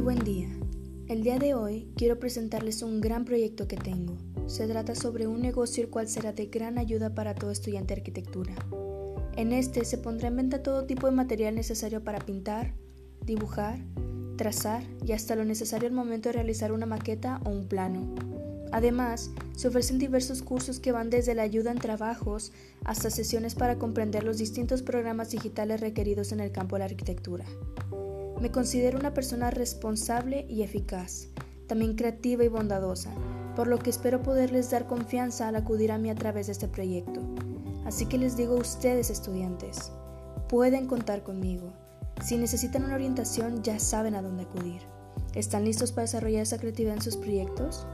buen día. El día de hoy quiero presentarles un gran proyecto que tengo. Se trata sobre un negocio el cual será de gran ayuda para todo estudiante de arquitectura. En este se pondrá en venta todo tipo de material necesario para pintar, dibujar, trazar y hasta lo necesario al momento de realizar una maqueta o un plano. Además, se ofrecen diversos cursos que van desde la ayuda en trabajos hasta sesiones para comprender los distintos programas digitales requeridos en el campo de la arquitectura. Me considero una persona responsable y eficaz, también creativa y bondadosa, por lo que espero poderles dar confianza al acudir a mí a través de este proyecto. Así que les digo a ustedes estudiantes, pueden contar conmigo. Si necesitan una orientación ya saben a dónde acudir. ¿Están listos para desarrollar esa creatividad en sus proyectos?